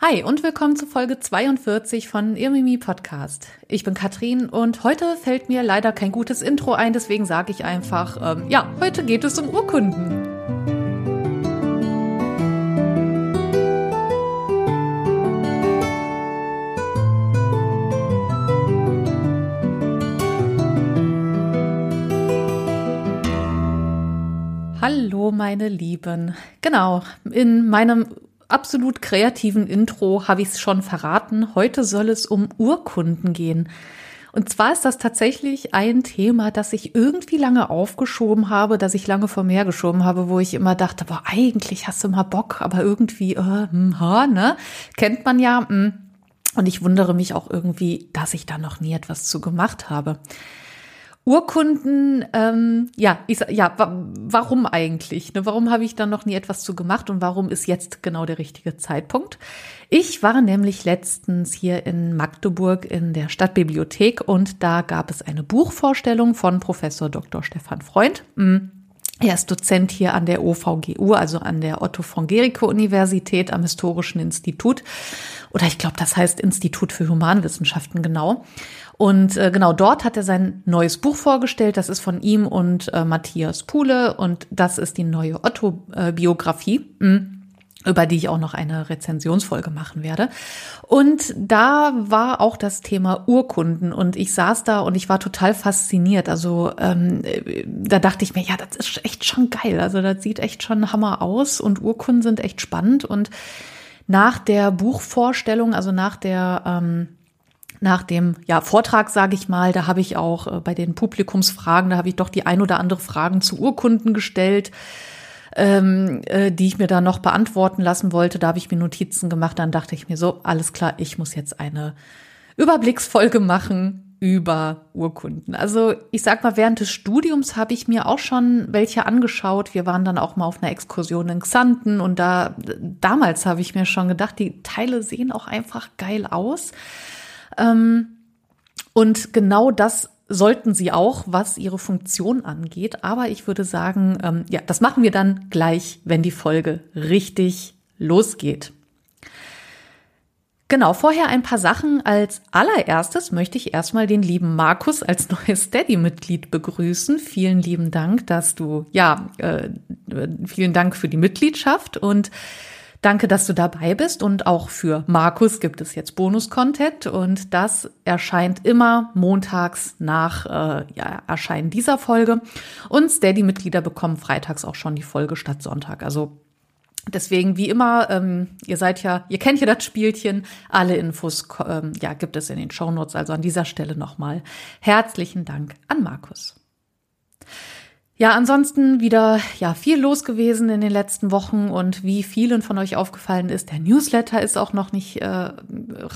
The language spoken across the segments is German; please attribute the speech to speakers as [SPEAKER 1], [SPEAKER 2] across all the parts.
[SPEAKER 1] Hi und willkommen zu Folge 42 von Irmimi Podcast. Ich bin Katrin und heute fällt mir leider kein gutes Intro ein, deswegen sage ich einfach, ähm, ja, heute geht es um Urkunden. Hallo, meine Lieben. Genau, in meinem absolut kreativen Intro habe ich es schon verraten. Heute soll es um Urkunden gehen. Und zwar ist das tatsächlich ein Thema, das ich irgendwie lange aufgeschoben habe, das ich lange vor mir geschoben habe, wo ich immer dachte, boah, eigentlich hast du mal Bock, aber irgendwie, äh, hm, ha, ne? Kennt man ja. Hm. Und ich wundere mich auch irgendwie, dass ich da noch nie etwas zu gemacht habe. Urkunden, ähm, ja, ich, ja, wa warum eigentlich? Ne? Warum habe ich da noch nie etwas zu gemacht und warum ist jetzt genau der richtige Zeitpunkt? Ich war nämlich letztens hier in Magdeburg in der Stadtbibliothek und da gab es eine Buchvorstellung von Professor Dr. Stefan Freund. Hm. Er ist Dozent hier an der OVGU, also an der Otto von Gericke Universität am Historischen Institut. Oder ich glaube, das heißt Institut für Humanwissenschaften genau. Und äh, genau dort hat er sein neues Buch vorgestellt. Das ist von ihm und äh, Matthias Puhle und das ist die neue Otto-Biografie. Mhm über die ich auch noch eine Rezensionsfolge machen werde. Und da war auch das Thema Urkunden und ich saß da und ich war total fasziniert. Also ähm, da dachte ich mir, ja, das ist echt schon geil. Also das sieht echt schon Hammer aus und Urkunden sind echt spannend. Und nach der Buchvorstellung, also nach der ähm, nach dem ja, Vortrag, sage ich mal, da habe ich auch äh, bei den Publikumsfragen, da habe ich doch die ein oder andere Fragen zu Urkunden gestellt, ähm, äh, die ich mir da noch beantworten lassen wollte. Da habe ich mir Notizen gemacht. Dann dachte ich mir so, alles klar, ich muss jetzt eine Überblicksfolge machen über Urkunden. Also ich sag mal, während des Studiums habe ich mir auch schon welche angeschaut. Wir waren dann auch mal auf einer Exkursion in Xanten und da damals habe ich mir schon gedacht, die Teile sehen auch einfach geil aus. Ähm, und genau das sollten sie auch, was ihre Funktion angeht. Aber ich würde sagen, ähm, ja, das machen wir dann gleich, wenn die Folge richtig losgeht. Genau, vorher ein paar Sachen. Als allererstes möchte ich erstmal den lieben Markus als neues Steady-Mitglied begrüßen. Vielen lieben Dank, dass du, ja, äh, vielen Dank für die Mitgliedschaft und Danke, dass du dabei bist und auch für Markus gibt es jetzt Bonus-Content und das erscheint immer montags nach äh, ja, Erscheinen dieser Folge und Steady-Mitglieder bekommen freitags auch schon die Folge statt Sonntag. Also Deswegen, wie immer, ähm, ihr seid ja, ihr kennt ja das Spielchen. Alle Infos ähm, ja, gibt es in den Shownotes. Also an dieser Stelle nochmal herzlichen Dank an Markus. Ja, ansonsten wieder ja viel los gewesen in den letzten Wochen und wie vielen von euch aufgefallen ist, der Newsletter ist auch noch nicht äh,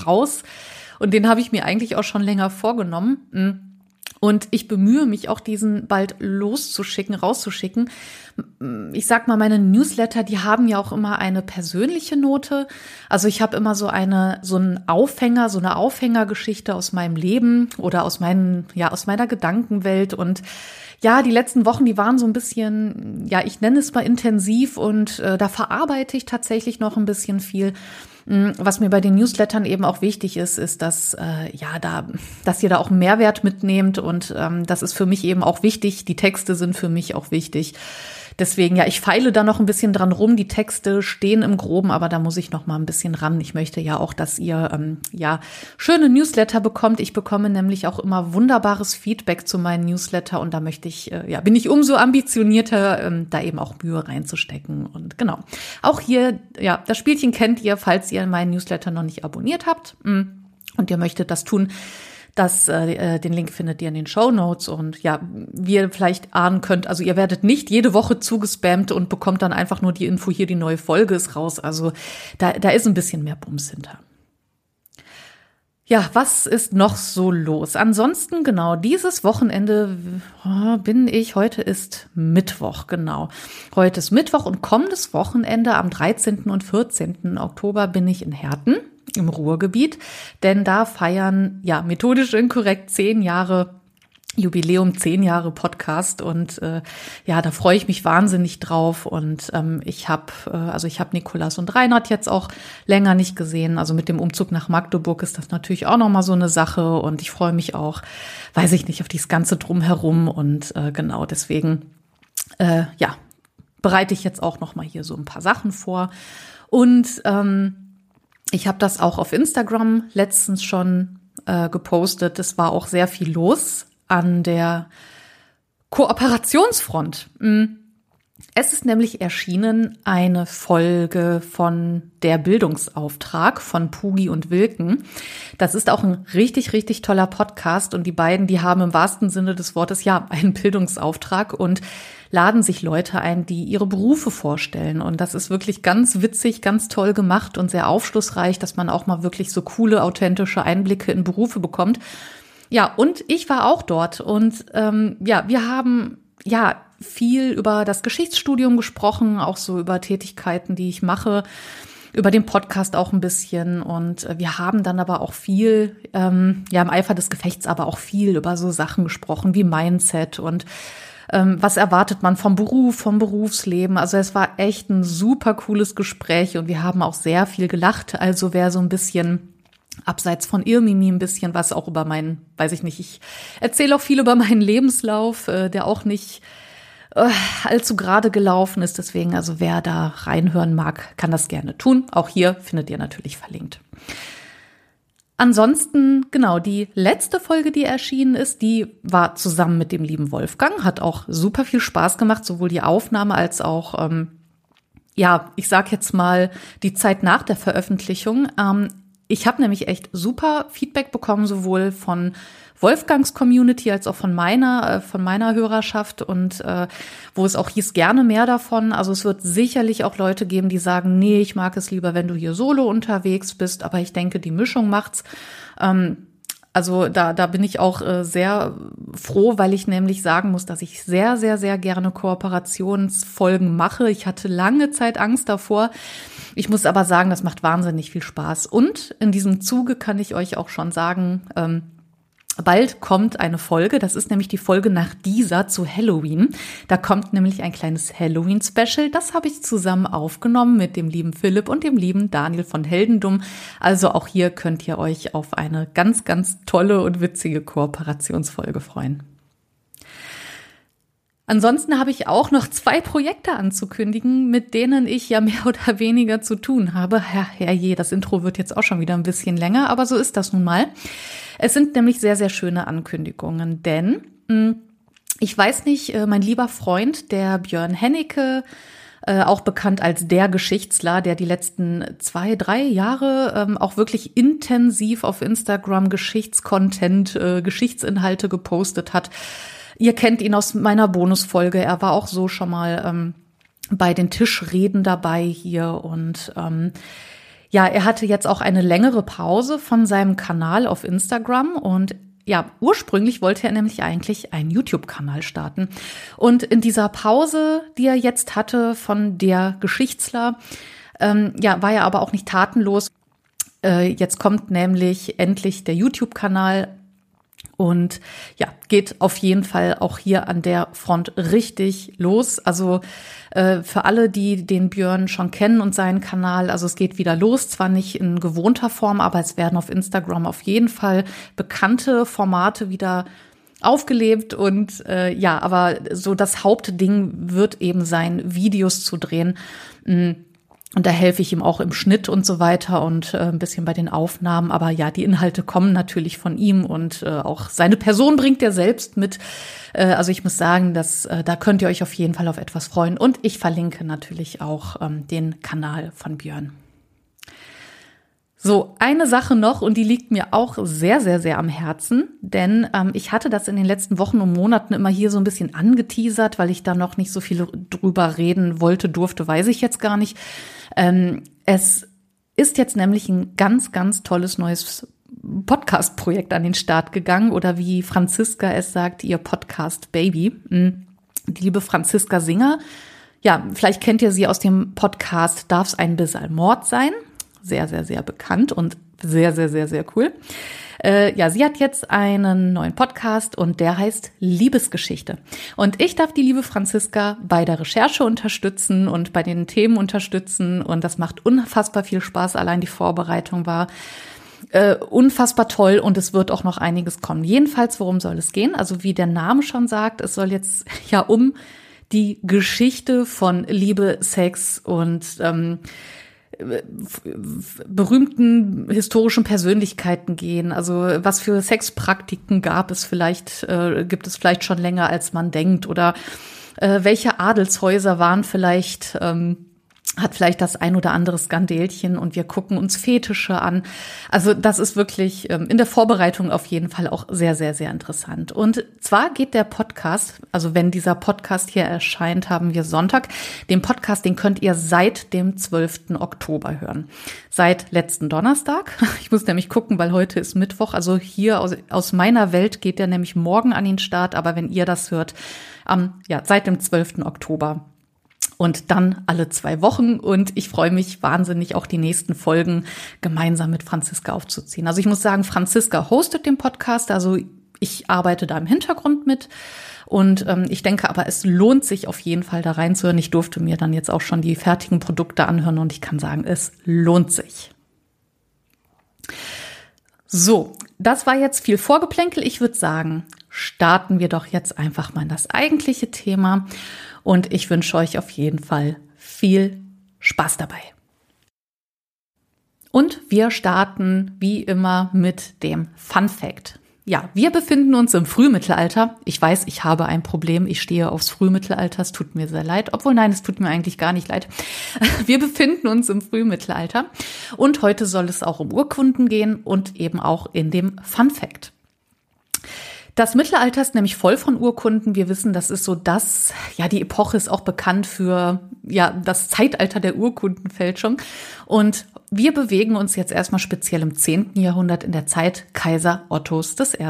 [SPEAKER 1] raus und den habe ich mir eigentlich auch schon länger vorgenommen. Hm. Und ich bemühe mich auch, diesen bald loszuschicken, rauszuschicken. Ich sag mal, meine Newsletter, die haben ja auch immer eine persönliche Note. Also ich habe immer so eine, so einen Aufhänger, so eine Aufhängergeschichte aus meinem Leben oder aus meinen, ja, aus meiner Gedankenwelt und ja, die letzten Wochen, die waren so ein bisschen, ja, ich nenne es mal intensiv und äh, da verarbeite ich tatsächlich noch ein bisschen viel. Mm, was mir bei den Newslettern eben auch wichtig ist, ist, dass äh, ja da, dass ihr da auch einen Mehrwert mitnehmt und ähm, das ist für mich eben auch wichtig. Die Texte sind für mich auch wichtig. Deswegen, ja, ich feile da noch ein bisschen dran rum. Die Texte stehen im Groben, aber da muss ich noch mal ein bisschen ran. Ich möchte ja auch, dass ihr ähm, ja schöne Newsletter bekommt. Ich bekomme nämlich auch immer wunderbares Feedback zu meinen Newsletter und da möchte ich, äh, ja, bin ich umso ambitionierter, ähm, da eben auch Mühe reinzustecken. Und genau. Auch hier, ja, das Spielchen kennt ihr, falls ihr meinen Newsletter noch nicht abonniert habt mm, und ihr möchtet das tun das, äh, äh, den Link findet ihr in den Show Notes und ja, wie ihr vielleicht ahnen könnt, also ihr werdet nicht jede Woche zugespammt und bekommt dann einfach nur die Info, hier die neue Folge ist raus. Also da, da ist ein bisschen mehr Bums hinter. Ja, was ist noch so los? Ansonsten, genau, dieses Wochenende oh, bin ich, heute ist Mittwoch, genau. Heute ist Mittwoch und kommendes Wochenende am 13. und 14. Oktober bin ich in Herten im Ruhrgebiet, denn da feiern, ja, methodisch inkorrekt zehn Jahre Jubiläum zehn Jahre Podcast. Und äh, ja, da freue ich mich wahnsinnig drauf. Und ähm, ich habe äh, also ich habe Nikolas und Reinhard jetzt auch länger nicht gesehen. Also mit dem Umzug nach Magdeburg ist das natürlich auch noch mal so eine Sache. Und ich freue mich auch, weiß ich nicht, auf dieses ganze drumherum. Und äh, genau deswegen äh, ja bereite ich jetzt auch noch mal hier so ein paar Sachen vor. Und ähm, ich habe das auch auf Instagram letztens schon äh, gepostet. Es war auch sehr viel los an der Kooperationsfront. Hm. Es ist nämlich erschienen eine Folge von Der Bildungsauftrag von Pugi und Wilken. Das ist auch ein richtig, richtig toller Podcast und die beiden, die haben im wahrsten Sinne des Wortes ja einen Bildungsauftrag und laden sich Leute ein, die ihre Berufe vorstellen. Und das ist wirklich ganz witzig, ganz toll gemacht und sehr aufschlussreich, dass man auch mal wirklich so coole, authentische Einblicke in Berufe bekommt. Ja, und ich war auch dort und ähm, ja, wir haben ja viel über das Geschichtsstudium gesprochen, auch so über Tätigkeiten, die ich mache, über den Podcast auch ein bisschen und äh, wir haben dann aber auch viel, ähm, ja im Eifer des Gefechts, aber auch viel über so Sachen gesprochen wie Mindset und ähm, was erwartet man vom Beruf, vom Berufsleben. Also es war echt ein super cooles Gespräch und wir haben auch sehr viel gelacht. Also wer so ein bisschen abseits von Irmimi ein bisschen was auch über meinen, weiß ich nicht, ich erzähle auch viel über meinen Lebenslauf, äh, der auch nicht äh, allzu gerade gelaufen ist. Deswegen, also wer da reinhören mag, kann das gerne tun. Auch hier findet ihr natürlich verlinkt. Ansonsten, genau, die letzte Folge, die erschienen ist, die war zusammen mit dem lieben Wolfgang, hat auch super viel Spaß gemacht, sowohl die Aufnahme als auch, ähm, ja, ich sag jetzt mal, die Zeit nach der Veröffentlichung. Ähm, ich habe nämlich echt super Feedback bekommen, sowohl von Wolfgangs Community als auch von meiner, äh, von meiner Hörerschaft und äh, wo es auch hieß, gerne mehr davon. Also es wird sicherlich auch Leute geben, die sagen, nee, ich mag es lieber, wenn du hier solo unterwegs bist, aber ich denke, die Mischung macht's. Ähm, also da, da bin ich auch äh, sehr froh, weil ich nämlich sagen muss, dass ich sehr, sehr, sehr gerne Kooperationsfolgen mache. Ich hatte lange Zeit Angst davor. Ich muss aber sagen, das macht wahnsinnig viel Spaß. Und in diesem Zuge kann ich euch auch schon sagen, ähm, Bald kommt eine Folge, das ist nämlich die Folge nach dieser zu Halloween. Da kommt nämlich ein kleines Halloween-Special. Das habe ich zusammen aufgenommen mit dem lieben Philipp und dem lieben Daniel von Heldendum. Also auch hier könnt ihr euch auf eine ganz, ganz tolle und witzige Kooperationsfolge freuen. Ansonsten habe ich auch noch zwei Projekte anzukündigen, mit denen ich ja mehr oder weniger zu tun habe. Herr, herrje, das Intro wird jetzt auch schon wieder ein bisschen länger, aber so ist das nun mal. Es sind nämlich sehr, sehr schöne Ankündigungen, denn hm, ich weiß nicht, äh, mein lieber Freund, der Björn Hennecke, äh, auch bekannt als der Geschichtsler, der die letzten zwei, drei Jahre ähm, auch wirklich intensiv auf Instagram Geschichtscontent, äh, Geschichtsinhalte gepostet hat. Ihr kennt ihn aus meiner Bonusfolge. Er war auch so schon mal ähm, bei den Tischreden dabei hier und ähm, ja, er hatte jetzt auch eine längere Pause von seinem Kanal auf Instagram und ja, ursprünglich wollte er nämlich eigentlich einen YouTube-Kanal starten. Und in dieser Pause, die er jetzt hatte von der Geschichtsler, ähm, ja, war er aber auch nicht tatenlos. Äh, jetzt kommt nämlich endlich der YouTube-Kanal und ja, geht auf jeden Fall auch hier an der Front richtig los. Also äh, für alle, die den Björn schon kennen und seinen Kanal, also es geht wieder los, zwar nicht in gewohnter Form, aber es werden auf Instagram auf jeden Fall bekannte Formate wieder aufgelebt und äh, ja, aber so das Hauptding wird eben sein, Videos zu drehen. Mhm und da helfe ich ihm auch im Schnitt und so weiter und äh, ein bisschen bei den Aufnahmen. Aber ja, die Inhalte kommen natürlich von ihm und äh, auch seine Person bringt er selbst mit. Äh, also ich muss sagen, dass äh, da könnt ihr euch auf jeden Fall auf etwas freuen. Und ich verlinke natürlich auch ähm, den Kanal von Björn. So, eine Sache noch und die liegt mir auch sehr, sehr, sehr am Herzen, denn ähm, ich hatte das in den letzten Wochen und Monaten immer hier so ein bisschen angeteasert, weil ich da noch nicht so viel drüber reden wollte, durfte, weiß ich jetzt gar nicht. Ähm, es ist jetzt nämlich ein ganz, ganz tolles neues Podcast-Projekt an den Start gegangen oder wie Franziska es sagt, ihr Podcast Baby. Hm, die liebe Franziska Singer. Ja, vielleicht kennt ihr sie aus dem Podcast Darf es ein bisschen Mord sein? sehr, sehr, sehr bekannt und sehr, sehr, sehr, sehr cool. Äh, ja, sie hat jetzt einen neuen Podcast und der heißt Liebesgeschichte. Und ich darf die liebe Franziska bei der Recherche unterstützen und bei den Themen unterstützen. Und das macht unfassbar viel Spaß. Allein die Vorbereitung war äh, unfassbar toll und es wird auch noch einiges kommen. Jedenfalls, worum soll es gehen? Also wie der Name schon sagt, es soll jetzt ja um die Geschichte von Liebe, Sex und ähm, berühmten historischen Persönlichkeiten gehen. Also was für Sexpraktiken gab es vielleicht, äh, gibt es vielleicht schon länger, als man denkt. Oder äh, welche Adelshäuser waren vielleicht ähm, hat vielleicht das ein oder andere Skandelchen und wir gucken uns Fetische an. Also das ist wirklich ähm, in der Vorbereitung auf jeden Fall auch sehr, sehr, sehr interessant. Und zwar geht der Podcast, also wenn dieser Podcast hier erscheint, haben wir Sonntag. Den Podcast, den könnt ihr seit dem 12. Oktober hören. Seit letzten Donnerstag. Ich muss nämlich gucken, weil heute ist Mittwoch. Also hier aus, aus meiner Welt geht der nämlich morgen an den Start. Aber wenn ihr das hört, ähm, ja, seit dem 12. Oktober und dann alle zwei Wochen. Und ich freue mich wahnsinnig, auch die nächsten Folgen gemeinsam mit Franziska aufzuziehen. Also ich muss sagen, Franziska hostet den Podcast, also ich arbeite da im Hintergrund mit. Und ähm, ich denke aber, es lohnt sich auf jeden Fall da reinzuhören. Ich durfte mir dann jetzt auch schon die fertigen Produkte anhören und ich kann sagen, es lohnt sich. So, das war jetzt viel Vorgeplänkel. Ich würde sagen, starten wir doch jetzt einfach mal in das eigentliche Thema. Und ich wünsche euch auf jeden Fall viel Spaß dabei. Und wir starten wie immer mit dem Fun Fact. Ja, wir befinden uns im Frühmittelalter. Ich weiß, ich habe ein Problem. Ich stehe aufs Frühmittelalter. Es tut mir sehr leid. Obwohl, nein, es tut mir eigentlich gar nicht leid. Wir befinden uns im Frühmittelalter. Und heute soll es auch um Urkunden gehen und eben auch in dem Fun Fact. Das Mittelalter ist nämlich voll von Urkunden. Wir wissen, das ist so das, ja, die Epoche ist auch bekannt für, ja, das Zeitalter der Urkundenfälschung. Und wir bewegen uns jetzt erstmal speziell im 10. Jahrhundert in der Zeit Kaiser Ottos I.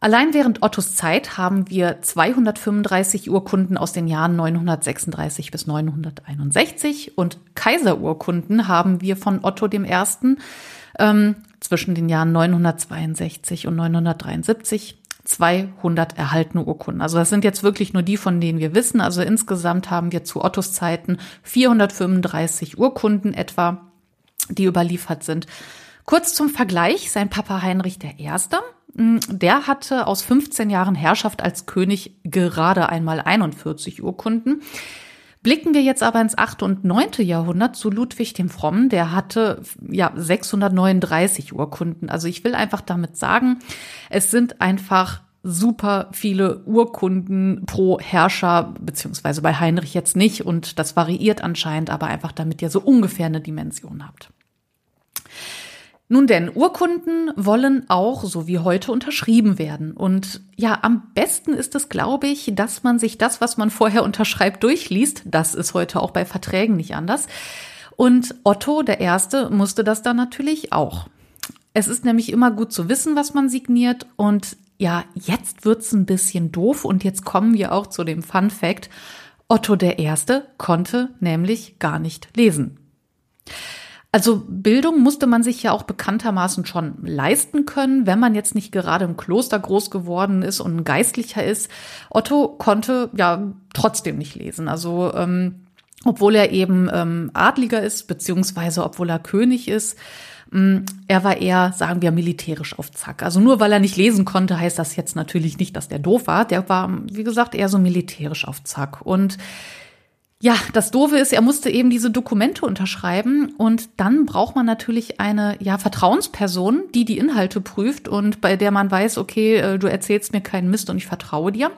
[SPEAKER 1] Allein während Ottos Zeit haben wir 235 Urkunden aus den Jahren 936 bis 961 und Kaiserurkunden haben wir von Otto I. zwischen den Jahren 962 und 973 200 erhaltene Urkunden. Also das sind jetzt wirklich nur die, von denen wir wissen. Also insgesamt haben wir zu Ottos Zeiten 435 Urkunden etwa, die überliefert sind. Kurz zum Vergleich, sein Papa Heinrich I., hm, der hatte aus 15 Jahren Herrschaft als König gerade einmal 41 Urkunden. Blicken wir jetzt aber ins 8. und 9. Jahrhundert zu Ludwig dem Frommen, der hatte ja 639 Urkunden. Also ich will einfach damit sagen, es sind einfach super viele Urkunden pro Herrscher, beziehungsweise bei Heinrich jetzt nicht. Und das variiert anscheinend, aber einfach damit ihr so ungefähr eine Dimension habt. Nun denn, Urkunden wollen auch, so wie heute, unterschrieben werden. Und ja, am besten ist es, glaube ich, dass man sich das, was man vorher unterschreibt, durchliest. Das ist heute auch bei Verträgen nicht anders. Und Otto, der Erste, musste das dann natürlich auch. Es ist nämlich immer gut zu wissen, was man signiert. Und ja, jetzt wird's ein bisschen doof. Und jetzt kommen wir auch zu dem Fun Fact. Otto der Erste konnte nämlich gar nicht lesen. Also Bildung musste man sich ja auch bekanntermaßen schon leisten können, wenn man jetzt nicht gerade im Kloster groß geworden ist und ein Geistlicher ist. Otto konnte ja trotzdem nicht lesen. Also ähm, obwohl er eben ähm, Adliger ist, beziehungsweise obwohl er König ist, ähm, er war eher, sagen wir, militärisch auf Zack. Also nur weil er nicht lesen konnte, heißt das jetzt natürlich nicht, dass der doof war. Der war, wie gesagt, eher so militärisch auf Zack. Und ja, das Doofe ist, er musste eben diese Dokumente unterschreiben und dann braucht man natürlich eine ja, Vertrauensperson, die die Inhalte prüft und bei der man weiß, okay, äh, du erzählst mir keinen Mist und ich vertraue dir.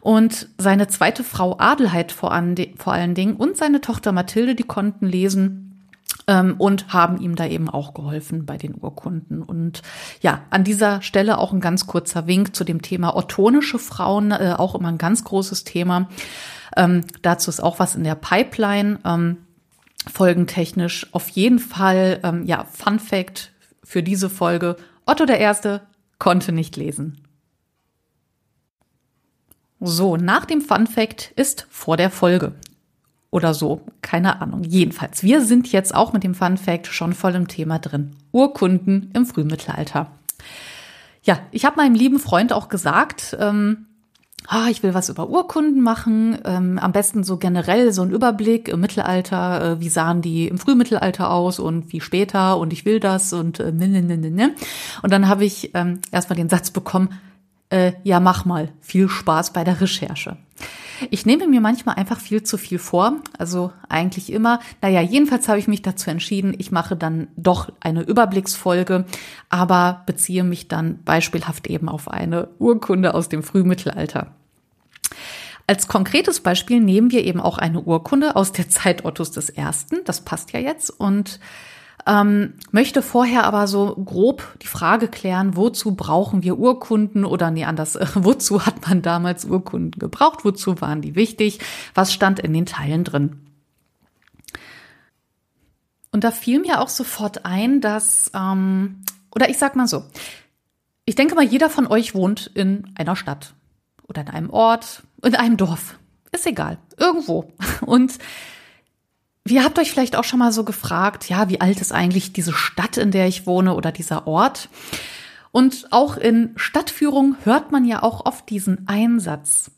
[SPEAKER 1] Und seine zweite Frau Adelheid vor, an, vor allen Dingen und seine Tochter Mathilde, die konnten lesen ähm, und haben ihm da eben auch geholfen bei den Urkunden. Und ja, an dieser Stelle auch ein ganz kurzer Wink zu dem Thema ottonische Frauen, äh, auch immer ein ganz großes Thema. Ähm, dazu ist auch was in der Pipeline. Ähm, folgentechnisch auf jeden Fall, ähm, ja, Fun Fact für diese Folge. Otto der Erste konnte nicht lesen. So, nach dem Fun Fact ist vor der Folge. oder so. Keine Ahnung. Jedenfalls, wir sind jetzt auch mit dem Fun Fact schon voll im Thema drin. Urkunden im Frühmittelalter. Ja, ich habe meinem lieben Freund auch gesagt, ähm, ah, ich will was über Urkunden machen, ähm, am besten so generell so ein Überblick im Mittelalter, äh, wie sahen die im Frühmittelalter aus und wie später und ich will das und äh, ne, ne, ne, ne. ne. Und dann habe ich ähm, erstmal den Satz bekommen, äh, ja, mach mal, viel Spaß bei der Recherche. Ich nehme mir manchmal einfach viel zu viel vor, also eigentlich immer. Naja, jedenfalls habe ich mich dazu entschieden, ich mache dann doch eine Überblicksfolge, aber beziehe mich dann beispielhaft eben auf eine Urkunde aus dem Frühmittelalter. Als konkretes Beispiel nehmen wir eben auch eine Urkunde aus der Zeit Ottos I. Das passt ja jetzt und ähm, möchte vorher aber so grob die Frage klären, wozu brauchen wir Urkunden oder nee, anders, wozu hat man damals Urkunden gebraucht, wozu waren die wichtig, was stand in den Teilen drin. Und da fiel mir auch sofort ein, dass, ähm, oder ich sag mal so, ich denke mal, jeder von euch wohnt in einer Stadt oder in einem Ort, in einem Dorf. Ist egal, irgendwo. Und Ihr habt euch vielleicht auch schon mal so gefragt, ja, wie alt ist eigentlich diese Stadt, in der ich wohne oder dieser Ort? Und auch in Stadtführung hört man ja auch oft diesen Einsatz.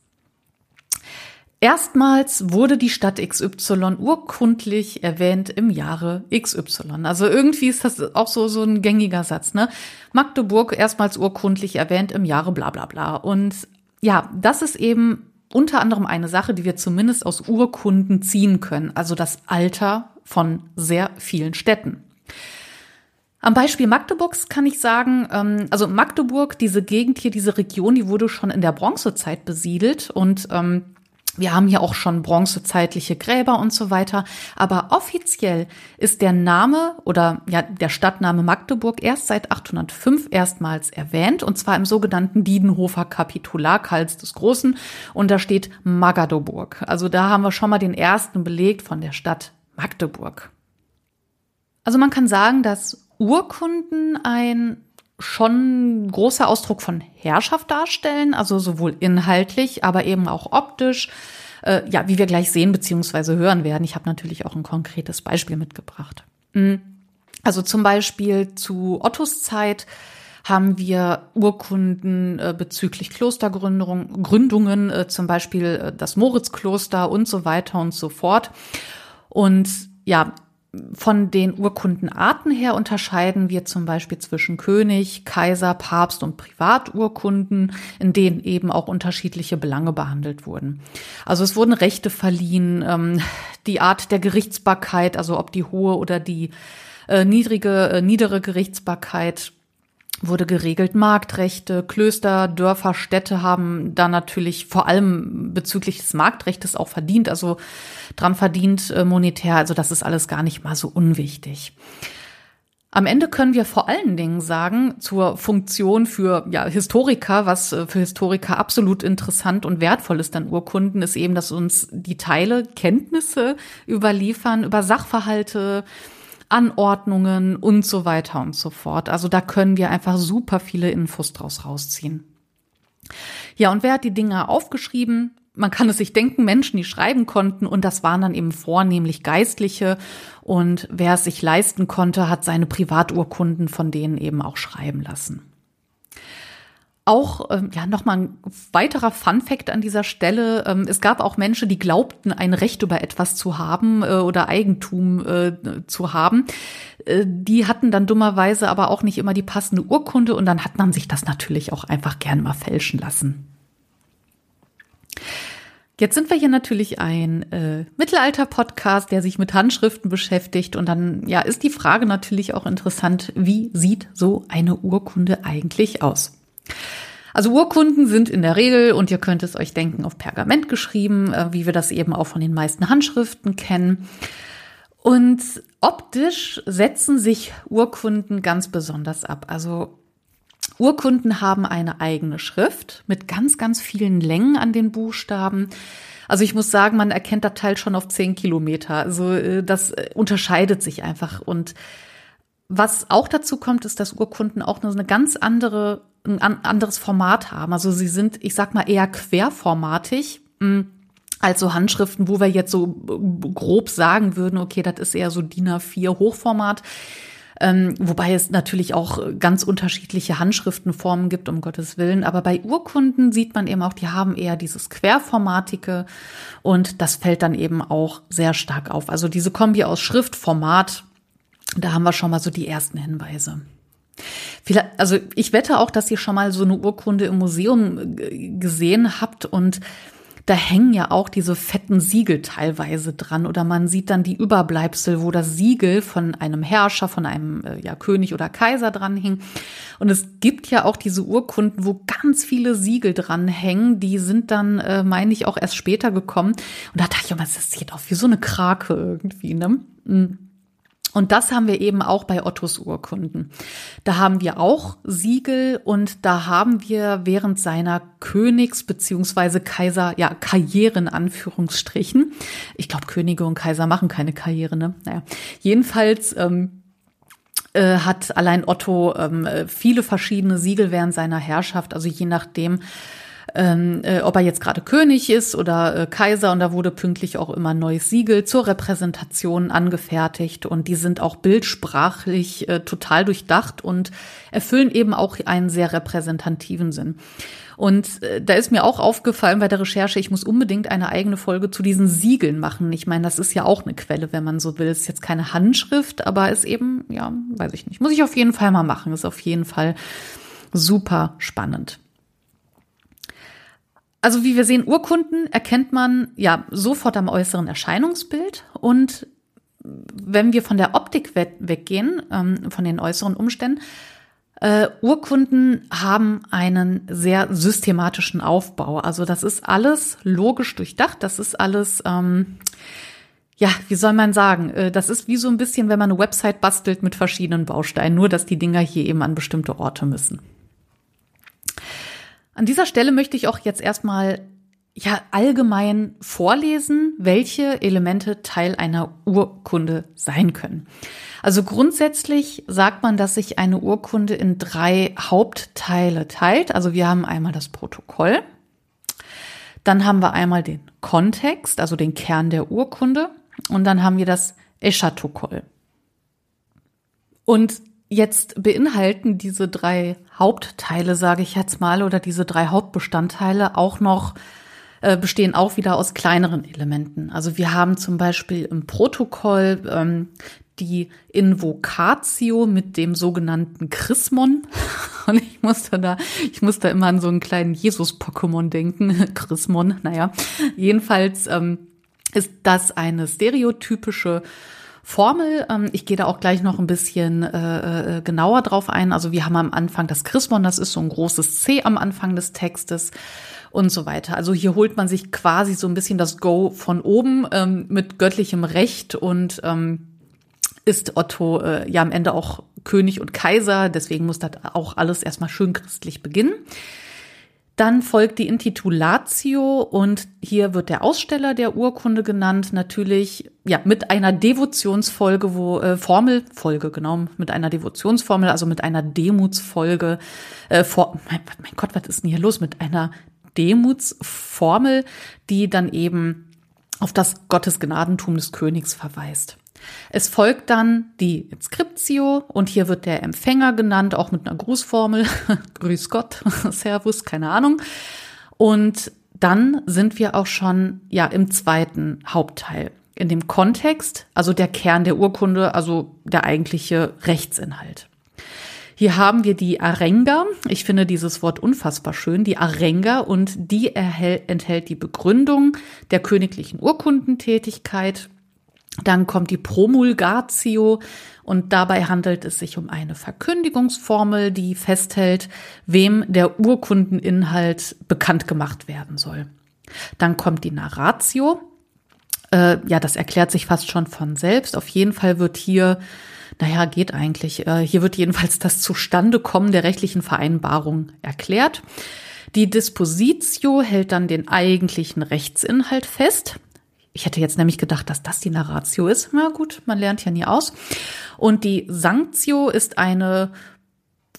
[SPEAKER 1] Erstmals wurde die Stadt XY urkundlich erwähnt im Jahre XY. Also irgendwie ist das auch so, so ein gängiger Satz, ne? Magdeburg erstmals urkundlich erwähnt im Jahre bla bla bla. Und ja, das ist eben unter anderem eine Sache, die wir zumindest aus Urkunden ziehen können, also das Alter von sehr vielen Städten. Am Beispiel Magdeburgs kann ich sagen, ähm, also Magdeburg, diese Gegend hier, diese Region, die wurde schon in der Bronzezeit besiedelt und ähm, wir haben hier auch schon bronzezeitliche Gräber und so weiter. Aber offiziell ist der Name oder ja, der Stadtname Magdeburg erst seit 805 erstmals erwähnt und zwar im sogenannten Diedenhofer Kapitular Karls des Großen und da steht Magadoburg. Also da haben wir schon mal den ersten Beleg von der Stadt Magdeburg. Also man kann sagen, dass Urkunden ein schon großer Ausdruck von Herrschaft darstellen, also sowohl inhaltlich, aber eben auch optisch. Äh, ja, wie wir gleich sehen bzw. hören werden. Ich habe natürlich auch ein konkretes Beispiel mitgebracht. Mhm. Also zum Beispiel zu Ottos Zeit haben wir Urkunden äh, bezüglich Klostergründungen, Gründungen, äh, zum Beispiel äh, das Moritzkloster und so weiter und so fort. Und ja, von den Urkundenarten her unterscheiden wir zum Beispiel zwischen König, Kaiser, Papst und Privaturkunden, in denen eben auch unterschiedliche Belange behandelt wurden. Also es wurden Rechte verliehen, ähm, die Art der Gerichtsbarkeit, also ob die hohe oder die äh, niedrige, äh, niedere Gerichtsbarkeit wurde geregelt. Marktrechte, Klöster, Dörfer, Städte haben da natürlich vor allem bezüglich des Marktrechtes auch verdient, also dran verdient äh, monetär. Also das ist alles gar nicht mal so unwichtig. Am Ende können wir vor allen Dingen sagen, zur Funktion für ja, Historiker, was äh, für Historiker absolut interessant und wertvoll ist an Urkunden, ist eben, dass uns die Teile Kenntnisse überliefern über Sachverhalte, Anordnungen und so weiter und so fort. Also da können wir einfach super viele Infos draus rausziehen. Ja, und wer hat die Dinge aufgeschrieben? Man kann es sich denken, Menschen, die schreiben konnten, und das waren dann eben vornehmlich Geistliche. Und wer es sich leisten konnte, hat seine Privaturkunden von denen eben auch schreiben lassen. Auch ähm, ja nochmal ein weiterer Fun-Fact an dieser Stelle: ähm, Es gab auch Menschen, die glaubten, ein Recht über etwas zu haben äh, oder Eigentum äh, zu haben. Äh, die hatten dann dummerweise aber auch nicht immer die passende Urkunde und dann hat man sich das natürlich auch einfach gern mal fälschen lassen. Jetzt sind wir hier natürlich ein äh, Mittelalter-Podcast, der sich mit Handschriften beschäftigt. Und dann ja, ist die Frage natürlich auch interessant, wie sieht so eine Urkunde eigentlich aus? Also Urkunden sind in der Regel, und ihr könnt es euch denken, auf Pergament geschrieben, äh, wie wir das eben auch von den meisten Handschriften kennen. Und optisch setzen sich Urkunden ganz besonders ab. Also Urkunden haben eine eigene Schrift mit ganz, ganz vielen Längen an den Buchstaben. Also ich muss sagen, man erkennt das Teil schon auf zehn Kilometer. Also äh, das äh, unterscheidet sich einfach. Und was auch dazu kommt, ist, dass Urkunden auch eine ganz andere ein anderes Format haben. Also sie sind, ich sag mal, eher querformatig. Mm, Also Handschriften, wo wir jetzt so grob sagen würden, okay, das ist eher so DIN A4 Hochformat. Ähm, wobei es natürlich auch ganz unterschiedliche Handschriftenformen gibt, um Gottes Willen. Aber bei Urkunden sieht man eben auch, die haben eher dieses Querformatige und das fällt dann eben auch sehr stark auf. Also diese Kombi aus Schrift, Format, da haben wir schon mal so die ersten Hinweise. Also ich wette auch, dass ihr schon mal so eine Urkunde im Museum äh, gesehen habt und da hängen ja auch diese fetten Siegel teilweise dran oder man sieht dann die Überbleibsel, wo das Siegel von einem Herrscher, von einem äh, ja, König oder Kaiser dran hing. Und es gibt ja auch diese Urkunden, wo ganz viele Siegel dran hängen. Die sind dann, äh, meine ich, auch erst später gekommen. Und da dachte ich immer, das sieht aus wie so eine Krake irgendwie, ne? Mhm. Und das haben wir eben auch bei Ottos Urkunden. Da haben wir auch Siegel und da haben wir während seiner Königs- beziehungsweise Kaiser, ja, Karriere in Anführungsstrichen. Ich glaube, Könige und Kaiser machen keine Karriere, ne? Naja. Jedenfalls, ähm, äh, hat allein Otto ähm, viele verschiedene Siegel während seiner Herrschaft, also je nachdem, ähm, äh, ob er jetzt gerade König ist oder äh, Kaiser und da wurde pünktlich auch immer ein neues Siegel zur Repräsentation angefertigt und die sind auch bildsprachlich äh, total durchdacht und erfüllen eben auch einen sehr repräsentativen Sinn. Und äh, da ist mir auch aufgefallen bei der Recherche, ich muss unbedingt eine eigene Folge zu diesen Siegeln machen. Ich meine, das ist ja auch eine Quelle, wenn man so will. Es ist jetzt keine Handschrift, aber ist eben, ja, weiß ich nicht. Muss ich auf jeden Fall mal machen. Ist auf jeden Fall super spannend. Also wie wir sehen, Urkunden erkennt man ja sofort am äußeren Erscheinungsbild und wenn wir von der Optik weggehen, ähm, von den äußeren Umständen, äh, Urkunden haben einen sehr systematischen Aufbau. Also das ist alles logisch durchdacht, das ist alles, ähm, ja, wie soll man sagen, äh, das ist wie so ein bisschen, wenn man eine Website bastelt mit verschiedenen Bausteinen, nur dass die Dinger hier eben an bestimmte Orte müssen. An dieser Stelle möchte ich auch jetzt erstmal ja allgemein vorlesen, welche Elemente Teil einer Urkunde sein können. Also grundsätzlich sagt man, dass sich eine Urkunde in drei Hauptteile teilt. Also wir haben einmal das Protokoll, dann haben wir einmal den Kontext, also den Kern der Urkunde, und dann haben wir das Eschatokoll. Und Jetzt beinhalten diese drei Hauptteile, sage ich jetzt mal, oder diese drei Hauptbestandteile auch noch äh, bestehen auch wieder aus kleineren Elementen. Also wir haben zum Beispiel im Protokoll ähm, die Invocatio mit dem sogenannten Chrismon. Und ich musste da, ich musste immer an so einen kleinen Jesus-Pokémon denken. Chrismon, naja. Jedenfalls ähm, ist das eine stereotypische Formel. Ähm, ich gehe da auch gleich noch ein bisschen äh, äh, genauer drauf ein. Also wir haben am Anfang das Chrismon, das ist so ein großes C am Anfang des Textes und so weiter. Also hier holt man sich quasi so ein bisschen das Go von oben ähm, mit göttlichem Recht und ähm, ist Otto äh, ja am Ende auch König und Kaiser. Deswegen muss das auch alles erstmal schön christlich beginnen. Dann folgt die Intitulatio und hier wird der Aussteller der Urkunde genannt, natürlich ja mit einer Devotionsfolge, wo äh, Formelfolge genau mit einer Devotionsformel, also mit einer Demutsfolge. Äh, vor, mein, mein Gott, was ist denn hier los mit einer Demutsformel, die dann eben auf das Gottesgnadentum des Königs verweist. Es folgt dann die Inscriptio und hier wird der Empfänger genannt, auch mit einer Grußformel. Grüß Gott, Servus, keine Ahnung. Und dann sind wir auch schon ja im zweiten Hauptteil. In dem Kontext, also der Kern der Urkunde, also der eigentliche Rechtsinhalt. Hier haben wir die Arenga. Ich finde dieses Wort unfassbar schön. Die Arenga und die enthält die Begründung der königlichen Urkundentätigkeit dann kommt die Promulgatio und dabei handelt es sich um eine Verkündigungsformel, die festhält, wem der Urkundeninhalt bekannt gemacht werden soll. Dann kommt die Narratio. Äh, ja, das erklärt sich fast schon von selbst. Auf jeden Fall wird hier, naja, geht eigentlich, äh, hier wird jedenfalls das Zustandekommen der rechtlichen Vereinbarung erklärt. Die Dispositio hält dann den eigentlichen Rechtsinhalt fest. Ich hätte jetzt nämlich gedacht, dass das die Narratio ist. Na gut, man lernt ja nie aus. Und die Sanktio ist eine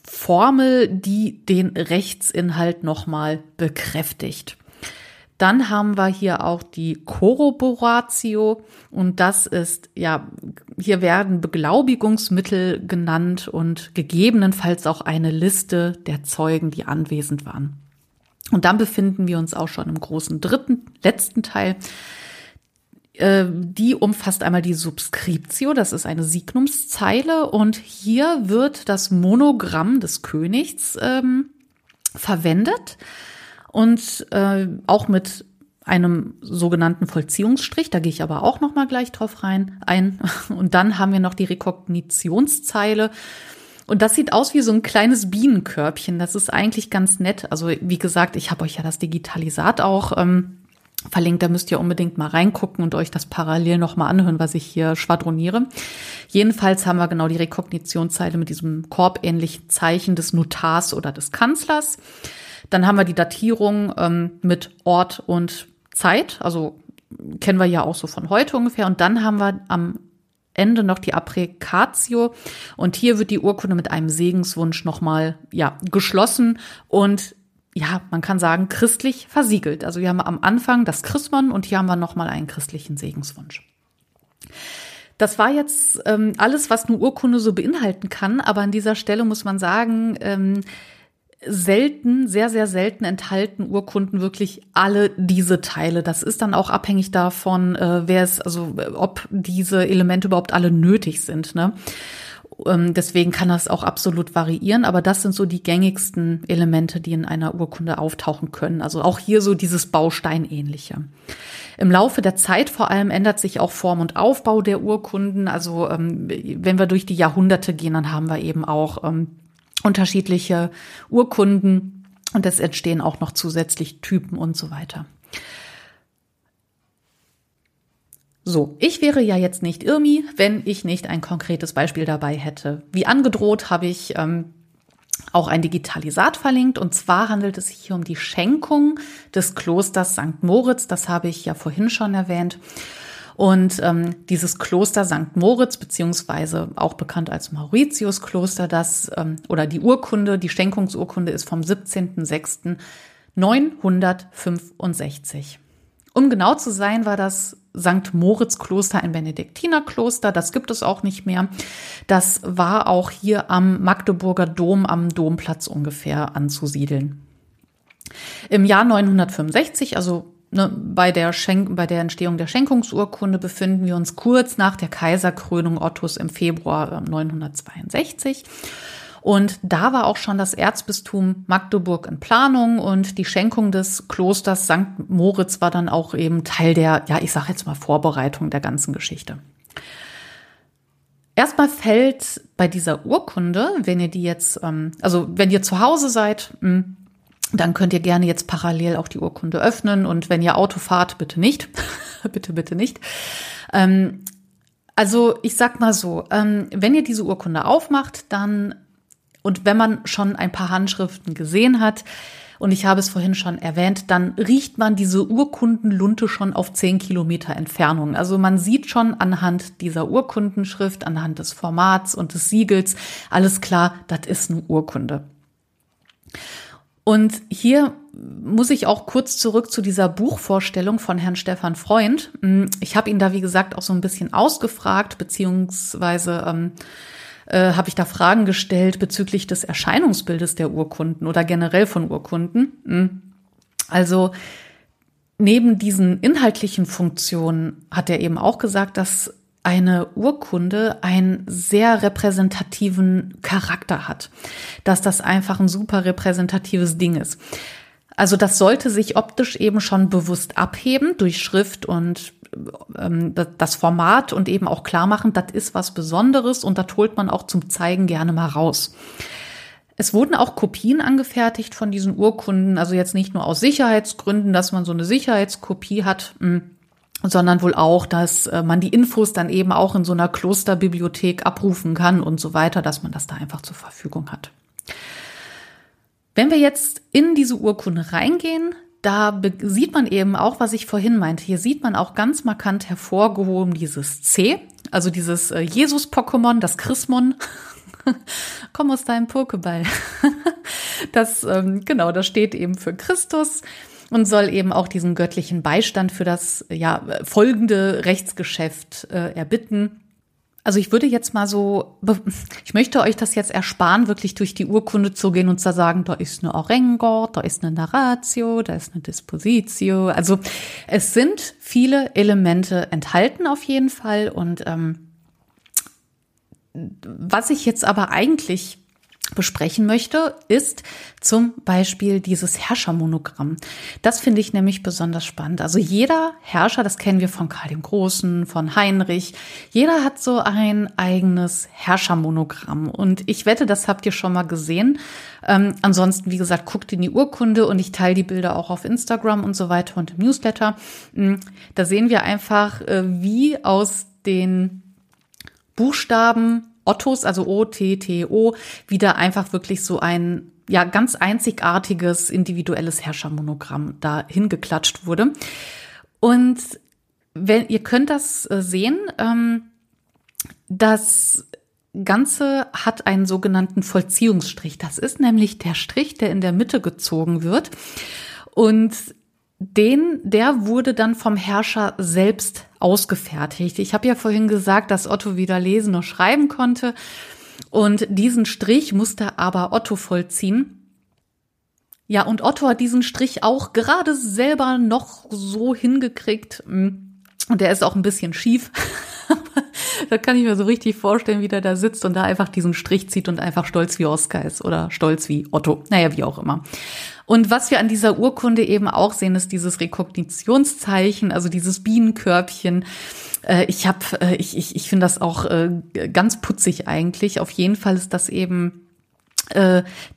[SPEAKER 1] Formel, die den Rechtsinhalt nochmal bekräftigt. Dann haben wir hier auch die Corroboratio und das ist, ja, hier werden Beglaubigungsmittel genannt und gegebenenfalls auch eine Liste der Zeugen, die anwesend waren. Und dann befinden wir uns auch schon im großen dritten, letzten Teil. Äh, die umfasst einmal die Subscriptio, das ist eine Signumszeile und hier wird das Monogramm des Königs ähm, verwendet und äh, auch mit einem sogenannten Vollziehungsstrich, da gehe ich aber auch noch mal gleich drauf rein ein und dann haben wir noch die Rekognitionszeile und das sieht aus wie so ein kleines Bienenkörbchen. Das ist eigentlich ganz nett. Also wie gesagt, ich habe euch ja das Digitalisat auch ähm, verlinkt. Da müsst ihr unbedingt mal reingucken und euch das parallel noch mal anhören, was ich hier schwadroniere. Jedenfalls haben wir genau die Rekognitionszeile mit diesem korbähnlichen Zeichen des Notars oder des Kanzlers. Dann haben wir die Datierung ähm, mit Ort und Zeit, also kennen wir ja auch so von heute ungefähr. Und dann haben wir am Ende noch die Aprecatio und hier wird die Urkunde mit einem Segenswunsch nochmal ja geschlossen und ja, man kann sagen, christlich versiegelt. Also wir haben am Anfang das Christmann und hier haben wir nochmal einen christlichen Segenswunsch. Das war jetzt ähm, alles, was eine Urkunde so beinhalten kann, aber an dieser Stelle muss man sagen, ähm, selten, sehr, sehr selten enthalten Urkunden wirklich alle diese Teile. Das ist dann auch abhängig davon, äh, wer es, also ob diese Elemente überhaupt alle nötig sind. Ne? Ähm, deswegen kann das auch absolut variieren, aber das sind so die gängigsten Elemente, die in einer Urkunde auftauchen können. Also auch hier so dieses Bausteinähnliche. Im Laufe der Zeit vor allem ändert sich auch Form und Aufbau der Urkunden. Also ähm, wenn wir durch die Jahrhunderte gehen, dann haben wir eben auch ähm, unterschiedliche Urkunden und es entstehen auch noch zusätzlich Typen und so weiter. So, ich wäre ja jetzt nicht Irmi, wenn ich nicht ein konkretes Beispiel dabei hätte. Wie angedroht habe ich ähm, auch ein Digitalisat verlinkt und zwar handelt es sich hier um die Schenkung des Klosters St. Moritz. Das habe ich ja vorhin schon erwähnt. Und ähm, dieses Kloster St. Moritz, beziehungsweise auch bekannt als Mauritiuskloster, das ähm, oder die Urkunde, die Schenkungsurkunde ist vom 17.06.965. Um genau zu sein, war das St. Moritz Kloster ein Benediktinerkloster. Das gibt es auch nicht mehr. Das war auch hier am Magdeburger Dom am Domplatz ungefähr anzusiedeln. Im Jahr 965, also ne, bei, der Schenk bei der Entstehung der Schenkungsurkunde befinden wir uns kurz nach der Kaiserkrönung Ottos im Februar 962. Und da war auch schon das Erzbistum Magdeburg in Planung und die Schenkung des Klosters St. Moritz war dann auch eben Teil der, ja, ich sage jetzt mal Vorbereitung der ganzen Geschichte. Erstmal fällt bei dieser Urkunde, wenn ihr die jetzt, ähm, also wenn ihr zu Hause seid, hm, dann könnt ihr gerne jetzt parallel auch die Urkunde öffnen und wenn ihr Auto fahrt, bitte nicht. bitte, bitte nicht. Ähm, also ich sag mal so, ähm, wenn ihr diese Urkunde aufmacht, dann und wenn man schon ein paar Handschriften gesehen hat, und ich habe es vorhin schon erwähnt, dann riecht man diese Urkundenlunte schon auf zehn Kilometer Entfernung. Also man sieht schon anhand dieser Urkundenschrift, anhand des Formats und des Siegels, alles klar, das ist eine Urkunde. Und hier muss ich auch kurz zurück zu dieser Buchvorstellung von Herrn Stefan Freund. Ich habe ihn da, wie gesagt, auch so ein bisschen ausgefragt, beziehungsweise ähm, äh, habe ich da Fragen gestellt bezüglich des Erscheinungsbildes der Urkunden oder generell von Urkunden. Hm. Also neben diesen inhaltlichen Funktionen hat er eben auch gesagt, dass eine Urkunde einen sehr repräsentativen Charakter hat, dass das einfach ein super repräsentatives Ding ist. Also das sollte sich optisch eben schon bewusst abheben durch Schrift und ähm, das Format und eben auch klar machen, das ist was Besonderes und das holt man auch zum Zeigen gerne mal raus. Es wurden auch Kopien angefertigt von diesen Urkunden, also jetzt nicht nur aus Sicherheitsgründen, dass man so eine Sicherheitskopie hat, hm, sondern wohl auch, dass äh, man die Infos dann eben auch in so einer Klosterbibliothek abrufen kann und so weiter, dass man das da einfach zur Verfügung hat. Wenn wir jetzt in diese Urkunde reingehen, da sieht man eben auch, was ich vorhin meinte. Hier sieht man auch ganz markant hervorgehoben dieses C, also dieses äh, Jesus-Pokémon, das Chrismon. Komm aus deinem Pokéball. Das, ähm, genau, das steht eben für Christus. und soll eben auch diesen göttlichen Beistand für das ja, folgende Rechtsgeschäft äh, erbitten. Also ich würde jetzt mal so, ich möchte euch das jetzt ersparen, wirklich durch die Urkunde zu gehen und zu sagen, da ist eine Orengo, da ist eine Narratio, da ist eine Dispositio. Also es sind viele Elemente enthalten auf jeden Fall. Und ähm, was ich jetzt aber eigentlich besprechen möchte, ist zum Beispiel dieses Herrschermonogramm. Das finde ich nämlich besonders spannend. Also jeder Herrscher, das kennen wir von Karl dem Großen, von Heinrich, jeder hat so ein eigenes Herrschermonogramm. Und ich wette, das habt ihr schon mal gesehen. Ähm, ansonsten, wie gesagt, guckt in die Urkunde und ich teile die Bilder auch auf Instagram und so weiter und im Newsletter. Mm, da sehen wir einfach, äh, wie aus den Buchstaben Ottos, also O-T-T-O, wieder einfach wirklich so ein ja ganz einzigartiges individuelles Herrschermonogramm da hingeklatscht wurde. Und wenn ihr könnt das äh, sehen, ähm, das Ganze hat einen sogenannten Vollziehungsstrich. Das ist nämlich der Strich, der in der Mitte gezogen wird. Und den, der wurde dann vom Herrscher selbst ausgefertigt. Ich habe ja vorhin gesagt, dass Otto weder lesen noch schreiben konnte. Und diesen Strich musste aber Otto vollziehen. Ja, und Otto hat diesen Strich auch gerade selber noch so hingekriegt. Und der ist auch ein bisschen schief. da kann ich mir so richtig vorstellen, wie der da sitzt und da einfach diesen Strich zieht und einfach stolz wie Oskar ist oder stolz wie Otto. Naja, wie auch immer. Und was wir an dieser Urkunde eben auch sehen, ist dieses Rekognitionszeichen, also dieses Bienenkörbchen. Äh, ich habe, äh, ich, ich, ich finde das auch äh, ganz putzig eigentlich. Auf jeden Fall ist das eben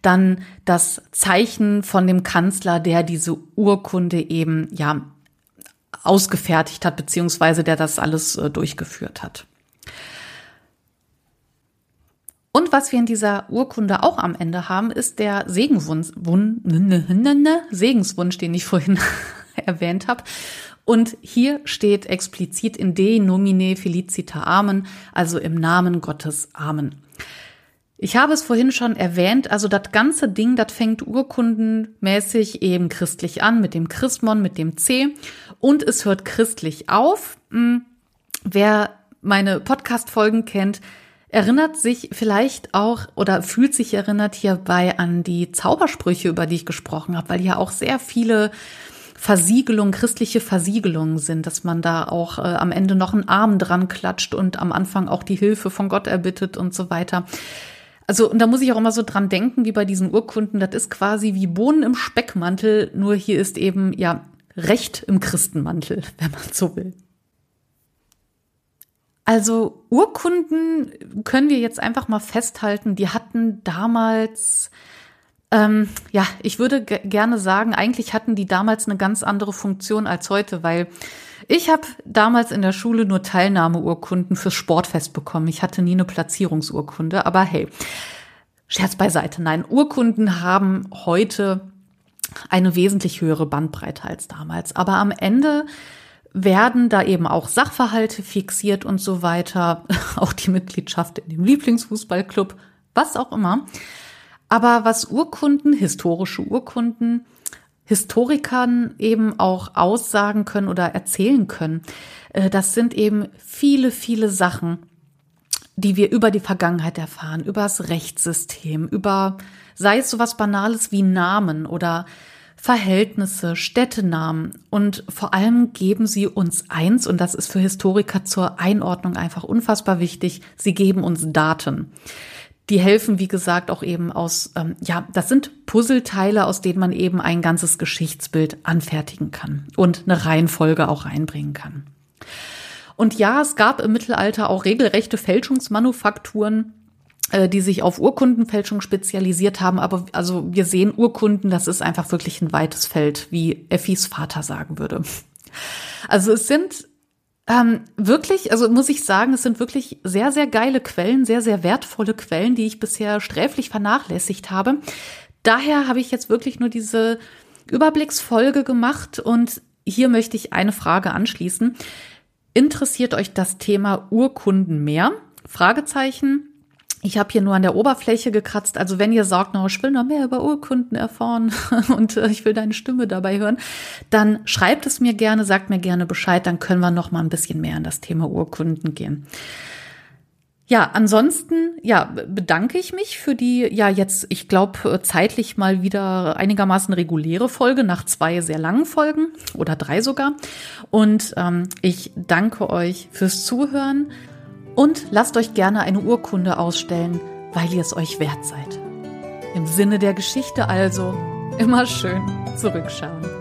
[SPEAKER 1] dann das Zeichen von dem Kanzler, der diese Urkunde eben ja ausgefertigt hat, beziehungsweise der das alles durchgeführt hat. Und was wir in dieser Urkunde auch am Ende haben, ist der Segenswunsch, Segenswunsch, den ich vorhin erwähnt habe. Und hier steht explizit in De nomine felicita Amen, also im Namen Gottes Amen. Ich habe es vorhin schon erwähnt, also das ganze Ding, das fängt urkundenmäßig eben christlich an, mit dem Chrismon, mit dem C und es hört christlich auf. Hm, wer meine Podcast-Folgen kennt, erinnert sich vielleicht auch oder fühlt sich erinnert hierbei an die Zaubersprüche, über die ich gesprochen habe, weil ja auch sehr viele Versiegelungen, christliche Versiegelungen sind, dass man da auch äh, am Ende noch einen Arm dran klatscht und am Anfang auch die Hilfe von Gott erbittet und so weiter. Also, und da muss ich auch immer so dran denken, wie bei diesen Urkunden, das ist quasi wie Bohnen im Speckmantel, nur hier ist eben, ja, Recht im Christenmantel, wenn man so will. Also Urkunden können wir jetzt einfach mal festhalten, die hatten damals, ähm, ja, ich würde gerne sagen, eigentlich hatten die damals eine ganz andere Funktion als heute, weil ich habe damals in der Schule nur Teilnahmeurkunden fürs Sportfest bekommen. Ich hatte nie eine Platzierungsurkunde, aber hey, Scherz beiseite. Nein, Urkunden haben heute eine wesentlich höhere Bandbreite als damals. Aber am Ende werden da eben auch Sachverhalte fixiert und so weiter, auch die Mitgliedschaft in dem Lieblingsfußballclub, was auch immer. Aber was Urkunden, historische Urkunden, Historikern eben auch aussagen können oder erzählen können, äh, das sind eben viele, viele Sachen, die wir über die Vergangenheit erfahren, über das Rechtssystem, über, sei es so was Banales wie Namen oder Verhältnisse, Städtenamen und vor allem geben sie uns eins, und das ist für Historiker zur Einordnung einfach unfassbar wichtig, sie geben uns Daten. Die helfen, wie gesagt, auch eben aus, ähm, ja, das sind Puzzleteile, aus denen man eben ein ganzes Geschichtsbild anfertigen kann und eine Reihenfolge auch reinbringen kann. Und ja, es gab im Mittelalter auch regelrechte Fälschungsmanufakturen, die sich auf Urkundenfälschung spezialisiert haben. Aber also wir sehen Urkunden, das ist einfach wirklich ein weites Feld, wie Effis Vater sagen würde. Also es sind ähm, wirklich, also muss ich sagen, es sind wirklich sehr, sehr geile Quellen, sehr, sehr wertvolle Quellen, die ich bisher sträflich vernachlässigt habe. Daher habe ich jetzt wirklich nur diese Überblicksfolge gemacht und hier möchte ich eine Frage anschließen. Interessiert euch das Thema Urkunden mehr? Fragezeichen. Ich habe hier nur an der Oberfläche gekratzt. Also wenn ihr sagt, no, ich will noch mehr über Urkunden erfahren und äh, ich will deine Stimme dabei hören, dann schreibt es mir gerne, sagt mir gerne Bescheid, dann können wir noch mal ein bisschen mehr in das Thema Urkunden gehen. Ja, ansonsten, ja, bedanke ich mich für die, ja, jetzt, ich glaube, zeitlich mal wieder einigermaßen reguläre Folge nach zwei sehr langen Folgen oder drei sogar. Und ähm, ich danke euch fürs Zuhören und lasst euch gerne eine Urkunde ausstellen, weil ihr es euch wert seid. Im Sinne der Geschichte also immer schön zurückschauen.